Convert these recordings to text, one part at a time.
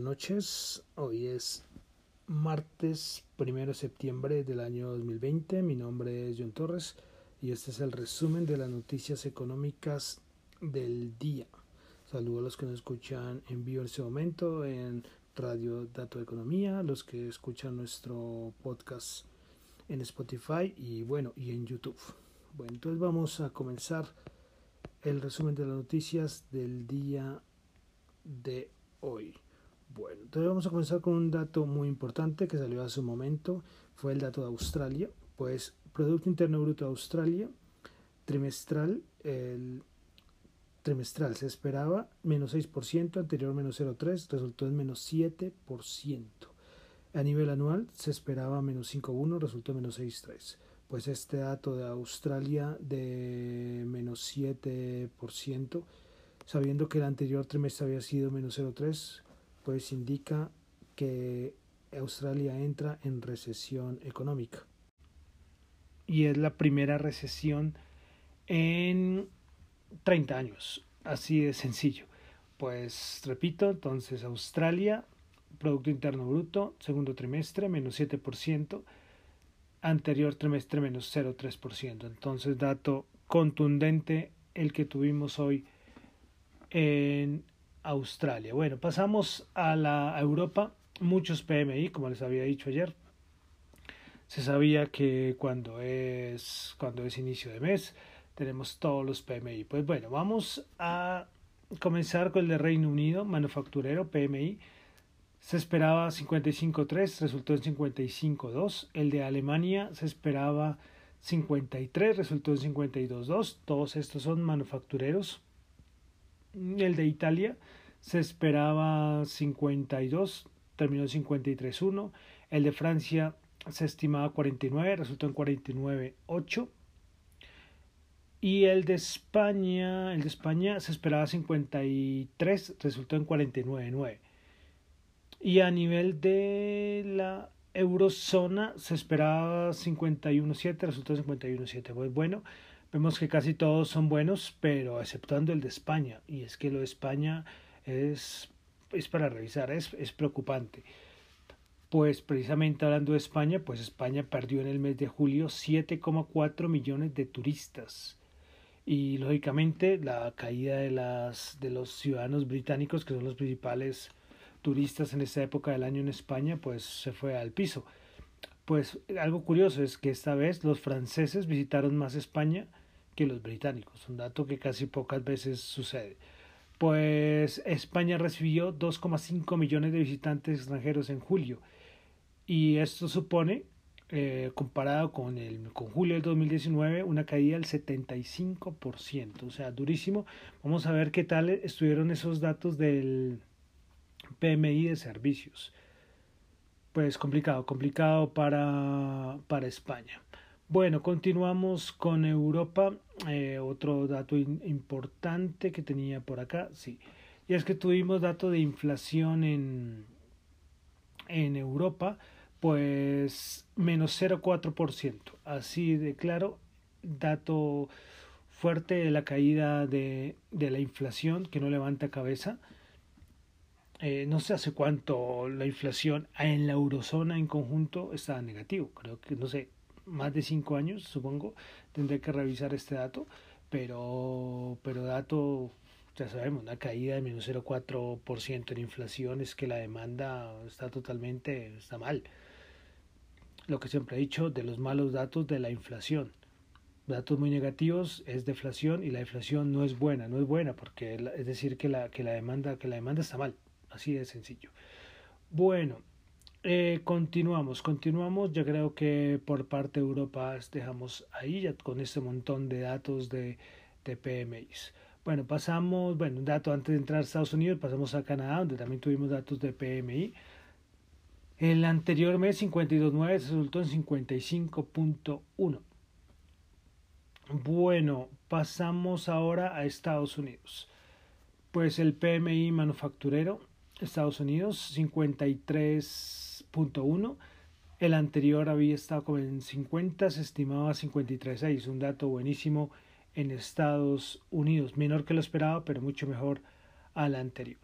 noches. Hoy es martes 1 de septiembre del año 2020. Mi nombre es John Torres y este es el resumen de las noticias económicas del día. Saludo a los que nos escuchan en vivo en este momento en Radio Dato Economía, los que escuchan nuestro podcast en Spotify y bueno, y en YouTube. Bueno, entonces vamos a comenzar el resumen de las noticias del día de hoy. Bueno, entonces vamos a comenzar con un dato muy importante que salió hace un momento, fue el dato de Australia, pues Producto Interno Bruto de Australia trimestral, el trimestral se esperaba menos 6%, anterior menos 0,3%, resultó en menos 7%. A nivel anual se esperaba menos 5,1, resultó en menos 6,3. Pues este dato de Australia de menos 7%, sabiendo que el anterior trimestre había sido menos 0,3, pues indica que Australia entra en recesión económica. Y es la primera recesión en 30 años, así de sencillo. Pues repito, entonces Australia, Producto Interno Bruto, segundo trimestre, menos 7%, anterior trimestre menos 0,3%. Entonces, dato contundente el que tuvimos hoy en Australia. Bueno, pasamos a la Europa. Muchos PMI, como les había dicho ayer. Se sabía que cuando es, cuando es inicio de mes tenemos todos los PMI. Pues bueno, vamos a comenzar con el de Reino Unido, manufacturero, PMI. Se esperaba 55.3, resultó en 55.2. El de Alemania se esperaba 53, resultó en 52.2. Todos estos son manufactureros. El de Italia se esperaba 52, terminó en 53.1. El de Francia se estimaba 49, resultó en 49.8. Y el de España, el de España se esperaba 53, resultó en 49.9. Y a nivel de la eurozona se esperaba 51.7, resultó en 51.7. Pues bueno, vemos que casi todos son buenos, pero exceptuando el de España. Y es que lo de España es, es para revisar, es, es preocupante. Pues precisamente hablando de España, pues España perdió en el mes de julio 7,4 millones de turistas. Y lógicamente la caída de, las, de los ciudadanos británicos, que son los principales turistas en esta época del año en España, pues se fue al piso. Pues algo curioso es que esta vez los franceses visitaron más España que los británicos, un dato que casi pocas veces sucede. Pues España recibió 2,5 millones de visitantes extranjeros en julio y esto supone, eh, comparado con, el, con julio del 2019, una caída del 75%, o sea, durísimo. Vamos a ver qué tal estuvieron esos datos del PMI de servicios. Pues complicado, complicado para, para España. Bueno, continuamos con Europa. Eh, otro dato importante que tenía por acá, sí. Y es que tuvimos dato de inflación en, en Europa, pues menos 0,4%. Así de claro, dato fuerte de la caída de, de la inflación que no levanta cabeza. Eh, no sé hace cuánto la inflación en la eurozona en conjunto está negativo. Creo que, no sé, más de cinco años, supongo, tendré que revisar este dato, pero, pero dato, ya sabemos, una caída de menos 0,4% en inflación es que la demanda está totalmente, está mal. Lo que siempre he dicho de los malos datos de la inflación. Datos muy negativos es deflación y la inflación no es buena, no es buena porque es decir que la, que la demanda, que la demanda está mal, así de sencillo. Bueno, eh, continuamos, continuamos. Yo creo que por parte de Europa dejamos ahí ya con este montón de datos de, de PMIs. Bueno, pasamos, bueno, un dato antes de entrar a Estados Unidos, pasamos a Canadá, donde también tuvimos datos de PMI. El anterior mes 52.9 resultó en 55.1. Bueno, pasamos ahora a Estados Unidos. Pues el PMI manufacturero, Estados Unidos, 53 el anterior había estado como en 50, se estimaba 53.6, un dato buenísimo en Estados Unidos, menor que lo esperaba, pero mucho mejor al anterior.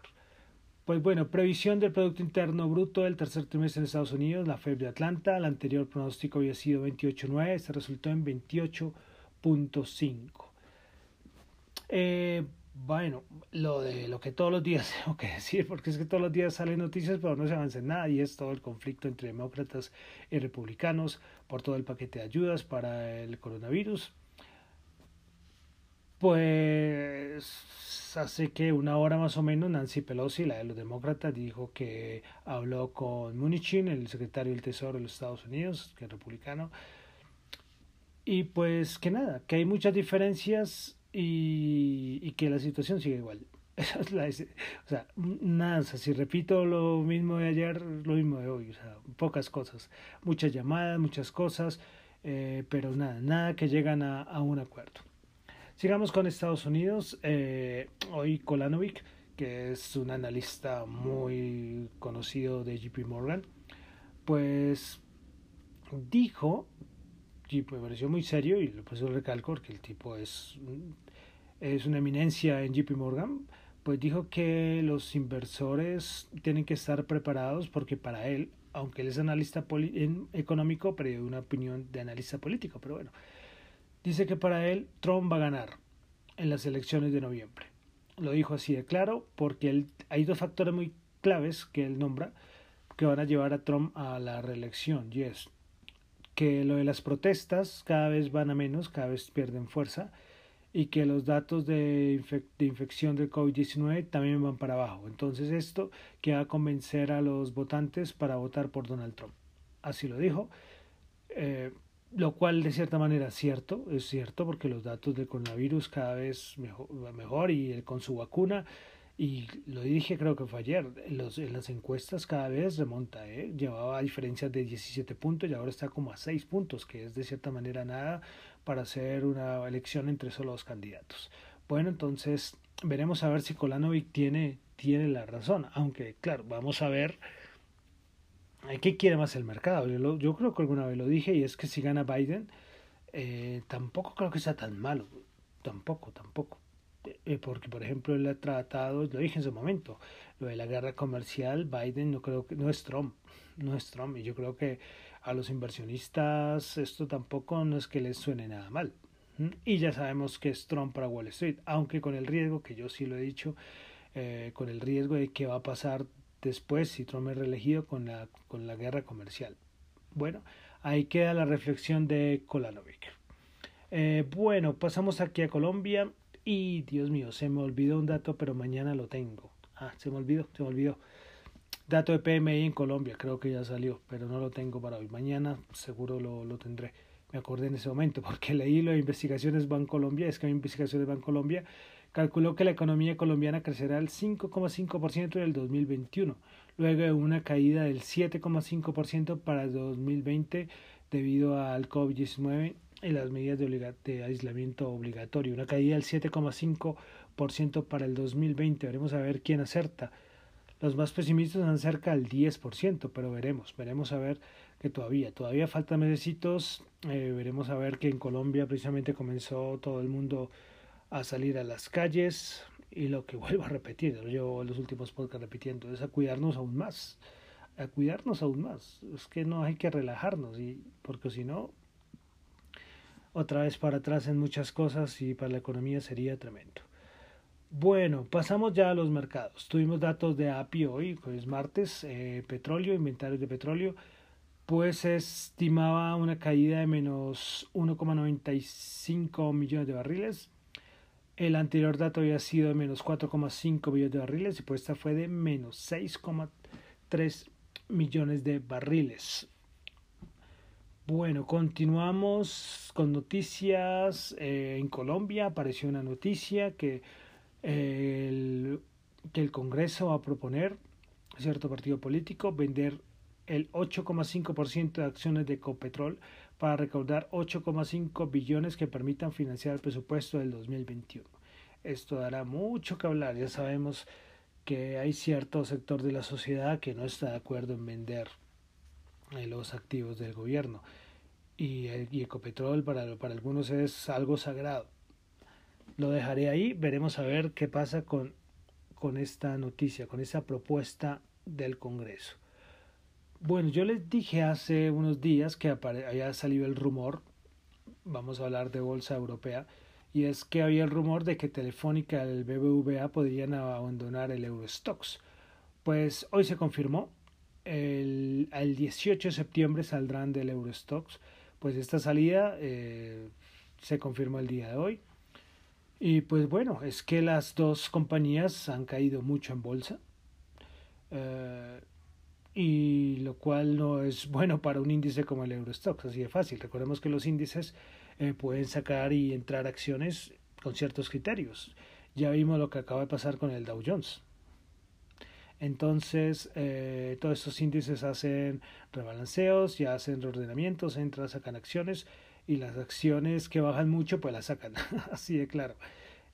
Pues bueno, previsión del Producto Interno Bruto del tercer trimestre en Estados Unidos, la FED de Atlanta, el anterior pronóstico había sido 28.9, este resultó en 28.5. Eh, bueno, lo de lo que todos los días tengo que decir, porque es que todos los días salen noticias, pero no se avanza en nada, y es todo el conflicto entre demócratas y republicanos por todo el paquete de ayudas para el coronavirus. Pues hace que una hora más o menos Nancy Pelosi, la de los demócratas, dijo que habló con Munichin, el secretario del Tesoro de los Estados Unidos, que es republicano, y pues que nada, que hay muchas diferencias y, y que la situación sigue igual. o sea, nada, si repito lo mismo de ayer, lo mismo de hoy, o sea, pocas cosas, muchas llamadas, muchas cosas, eh, pero nada, nada que llegan a, a, un acuerdo. Sigamos con Estados Unidos, eh, hoy Kolanovic, que es un analista muy conocido de JP Morgan, pues dijo, y me pareció muy serio, y recalco que el tipo es es una eminencia en JP Morgan, pues dijo que los inversores tienen que estar preparados porque para él, aunque él es analista económico, pero una opinión de analista político, pero bueno, dice que para él Trump va a ganar en las elecciones de noviembre. Lo dijo así de claro porque él, hay dos factores muy claves que él nombra que van a llevar a Trump a la reelección y es que lo de las protestas cada vez van a menos, cada vez pierden fuerza y que los datos de, de infección del COVID-19 también van para abajo. Entonces esto que va a convencer a los votantes para votar por Donald Trump. Así lo dijo. Eh, lo cual de cierta manera es cierto, es cierto porque los datos del coronavirus cada vez mejor, mejor y con su vacuna y lo dije creo que fue ayer, en, los, en las encuestas cada vez remonta, ¿eh? llevaba diferencias de 17 puntos y ahora está como a 6 puntos, que es de cierta manera nada para hacer una elección entre solo dos candidatos. Bueno, entonces veremos a ver si Kolanovic tiene, tiene la razón, aunque claro, vamos a ver qué quiere más el mercado. Yo, yo creo que alguna vez lo dije y es que si gana Biden, eh, tampoco creo que sea tan malo, tampoco, tampoco eh, porque por ejemplo él ha tratado, lo dije en su momento, lo de la guerra comercial, Biden no creo que, no es Trump, no es Trump, y yo creo que a los inversionistas esto tampoco no es que les suene nada mal. Y ya sabemos que es Trump para Wall Street, aunque con el riesgo, que yo sí lo he dicho, eh, con el riesgo de qué va a pasar después si Trump es reelegido con la, con la guerra comercial. Bueno, ahí queda la reflexión de Kolanovic. Eh, bueno, pasamos aquí a Colombia. Y Dios mío, se me olvidó un dato, pero mañana lo tengo. Ah, se me olvidó, se me olvidó. Dato de PMI en Colombia, creo que ya salió, pero no lo tengo para hoy. Mañana seguro lo, lo tendré. Me acordé en ese momento porque leí lo de investigaciones Colombia, es que hay investigaciones Colombia calculó que la economía colombiana crecerá al 5,5% en el 2021, luego de una caída del 7,5% para el 2020 debido al COVID-19 en las medidas de, aislamiento obligatorio, una caída del 7,5% para el 2020. Veremos a ver quién acerta. Los más pesimistas están cerca del 10%, pero veremos, veremos a ver que todavía, todavía faltan mesecitos, eh, veremos a ver que en Colombia precisamente comenzó todo el mundo a salir a las calles y lo que vuelvo a repetir, lo llevo en los últimos podcasts repitiendo, es a cuidarnos aún más, a cuidarnos aún más, es que no hay que relajarnos, y porque si no, otra vez para atrás en muchas cosas y para la economía sería tremendo. Bueno, pasamos ya a los mercados. Tuvimos datos de API hoy, que es martes, eh, petróleo, inventarios de petróleo, pues estimaba una caída de menos 1,95 millones de barriles. El anterior dato había sido de menos 4,5 millones de barriles y pues esta fue de menos 6,3 millones de barriles. Bueno, continuamos con noticias. Eh, en Colombia apareció una noticia que, el, que el Congreso va a proponer, cierto partido político, vender el 8,5% de acciones de Copetrol para recaudar 8,5 billones que permitan financiar el presupuesto del 2021. Esto dará mucho que hablar. Ya sabemos que hay cierto sector de la sociedad que no está de acuerdo en vender los activos del gobierno. Y, y Ecopetrol para, para algunos es algo sagrado. Lo dejaré ahí, veremos a ver qué pasa con, con esta noticia, con esa propuesta del Congreso. Bueno, yo les dije hace unos días que había salido el rumor, vamos a hablar de bolsa europea, y es que había el rumor de que Telefónica y el BBVA podrían abandonar el Eurostox. Pues hoy se confirmó, el, 18 de septiembre saldrán del Eurostox, pues esta salida eh, se confirmó el día de hoy. Y pues bueno, es que las dos compañías han caído mucho en bolsa. Eh, y lo cual no es bueno para un índice como el Eurostox, así de fácil. Recordemos que los índices eh, pueden sacar y entrar acciones con ciertos criterios. Ya vimos lo que acaba de pasar con el Dow Jones. Entonces, eh, todos estos índices hacen rebalanceos, ya hacen reordenamientos, entran, sacan acciones y las acciones que bajan mucho, pues las sacan, así de claro.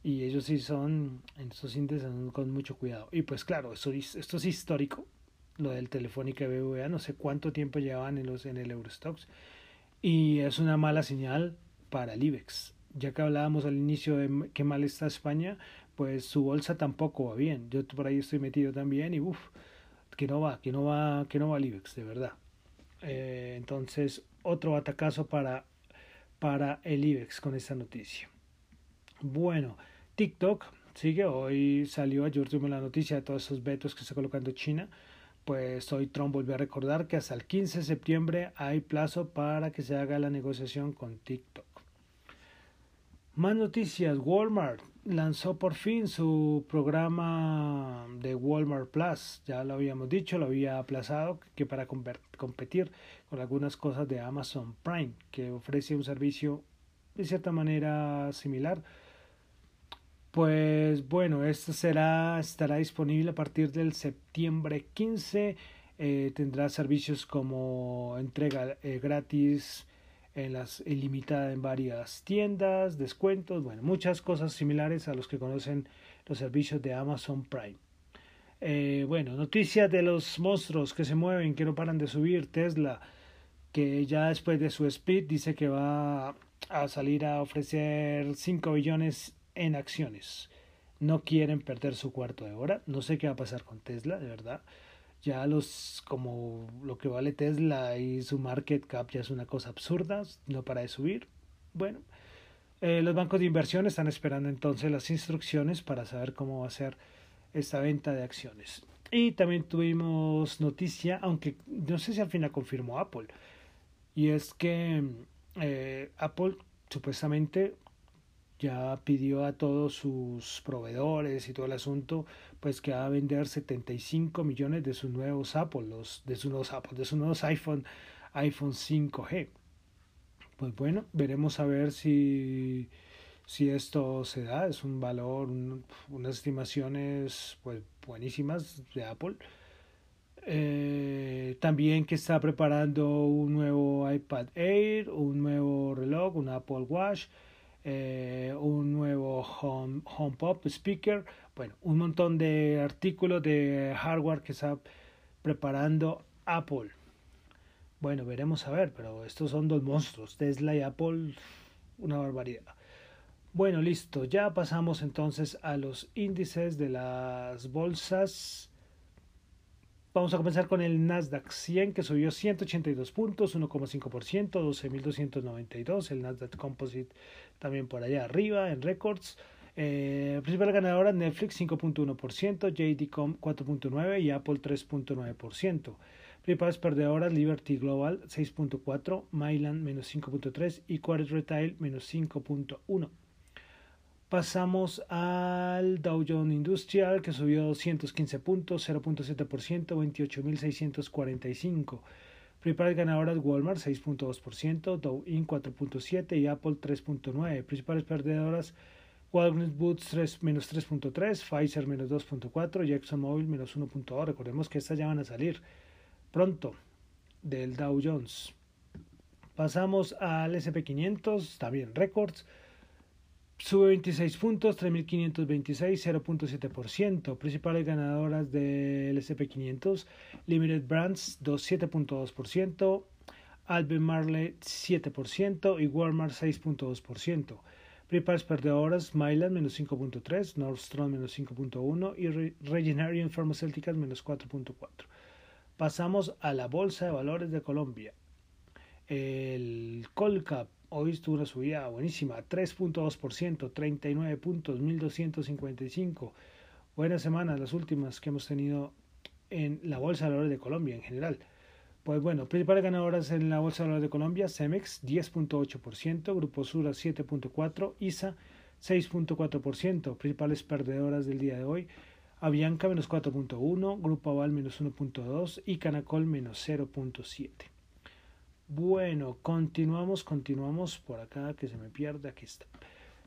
Y ellos sí son, estos índices, con mucho cuidado. Y pues claro, esto, esto es histórico, lo del Telefónica BBVA, no sé cuánto tiempo llevaban en, los, en el Eurostox. Y es una mala señal para el IBEX. Ya que hablábamos al inicio de qué mal está España, pues su bolsa tampoco va bien. Yo por ahí estoy metido también y uff, que no va, que no va, que no va el IBEX, de verdad. Eh, entonces, otro atacazo para, para el IBEX con esta noticia. Bueno, TikTok sigue, hoy salió, ayer tuvimos la noticia de todos esos vetos que está colocando China pues hoy Trump volvió a recordar que hasta el 15 de septiembre hay plazo para que se haga la negociación con TikTok. Más noticias, Walmart lanzó por fin su programa de Walmart Plus, ya lo habíamos dicho, lo había aplazado, que para competir con algunas cosas de Amazon Prime, que ofrece un servicio de cierta manera similar pues bueno, esto será, estará disponible a partir del septiembre 15. Eh, tendrá servicios como entrega eh, gratis en las ilimitada en varias tiendas, descuentos, bueno, muchas cosas similares a los que conocen los servicios de Amazon Prime. Eh, bueno, noticias de los monstruos que se mueven, que no paran de subir. Tesla, que ya después de su speed dice que va a salir a ofrecer 5 billones en acciones. No quieren perder su cuarto de hora. No sé qué va a pasar con Tesla, de verdad. Ya los, como lo que vale Tesla y su market cap ya es una cosa absurda, no para de subir. Bueno, eh, los bancos de inversión están esperando entonces las instrucciones para saber cómo va a ser esta venta de acciones. Y también tuvimos noticia, aunque no sé si al final confirmó Apple, y es que eh, Apple supuestamente ya pidió a todos sus proveedores y todo el asunto, pues que va a vender 75 millones de sus nuevos Apple, de sus nuevos Apple, de sus nuevos iPhone, iPhone 5G. Pues bueno, veremos a ver si, si esto se da, es un valor, unas estimaciones pues buenísimas de Apple. Eh, también que está preparando un nuevo iPad Air, un nuevo reloj, un Apple Watch eh, un nuevo home, HomePod speaker, bueno, un montón de artículos de hardware que está preparando Apple. Bueno, veremos a ver, pero estos son dos monstruos, Tesla y Apple, una barbaridad. Bueno, listo, ya pasamos entonces a los índices de las bolsas Vamos a comenzar con el Nasdaq 100 que subió 182 puntos, 1,5%, 12.292. El Nasdaq Composite también por allá arriba en records. Eh, principal ganadora Netflix 5.1%, JD.com 4.9% y Apple 3.9%. Principales perdedoras Liberty Global 6.4%, Mylan menos 5.3% y Quartz Retail menos 5.1%. Pasamos al Dow Jones Industrial que subió 215 puntos, 0.7%, 28.645. Principales ganadoras Walmart 6.2%, Dow Inc 4.7% y Apple 3.9%. Principales perdedoras Walgreens Boots 3, menos 3.3, Pfizer menos 2.4, ExxonMobil menos 1.2. Recordemos que estas ya van a salir pronto del Dow Jones. Pasamos al SP500, también récords. Sube 26 puntos, 3.526, 0.7%. Principales ganadoras del SP500, Limited Brands 7.2%, Albemarle 7% y Walmart 6.2%. Principales perdedoras, Mylan menos 5.3, Nordstrom menos 5.1 y Regeneron Pharmaceuticals menos 4.4. Pasamos a la Bolsa de Valores de Colombia. El Colcap hoy tuvo una subida buenísima, 3.2%, 39 puntos, 1255. Buenas semanas, las últimas que hemos tenido en la Bolsa de Valores de Colombia en general. Pues bueno, principales ganadoras en la Bolsa de Valores de Colombia, Cemex 10.8%, Grupo Sura 7.4%, ISA 6.4%, principales perdedoras del día de hoy, Avianca menos 4.1, Grupo Aval menos 1.2 y Canacol menos 0.7. Bueno, continuamos, continuamos por acá que se me pierde, aquí está.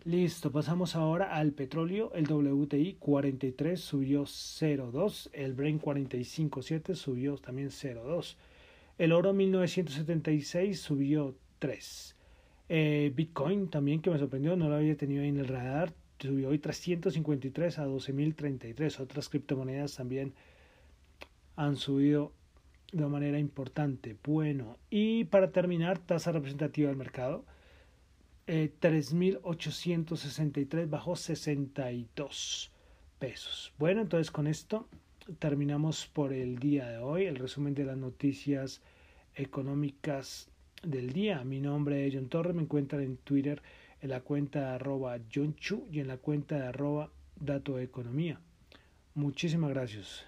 Listo, pasamos ahora al petróleo. El WTI 43 subió 0.2, el Brent 45.7 subió también 0.2. El oro 1976 subió 3. Eh, Bitcoin también que me sorprendió, no lo había tenido ahí en el radar, subió hoy 353 a 12.033. Otras criptomonedas también han subido de manera importante. Bueno, y para terminar, tasa representativa del mercado. Eh, 3.863 bajó 62 pesos. Bueno, entonces con esto terminamos por el día de hoy, el resumen de las noticias económicas del día. Mi nombre es John Torres, me encuentran en Twitter en la cuenta de arroba John Chu y en la cuenta de arroba Dato Economía. Muchísimas gracias.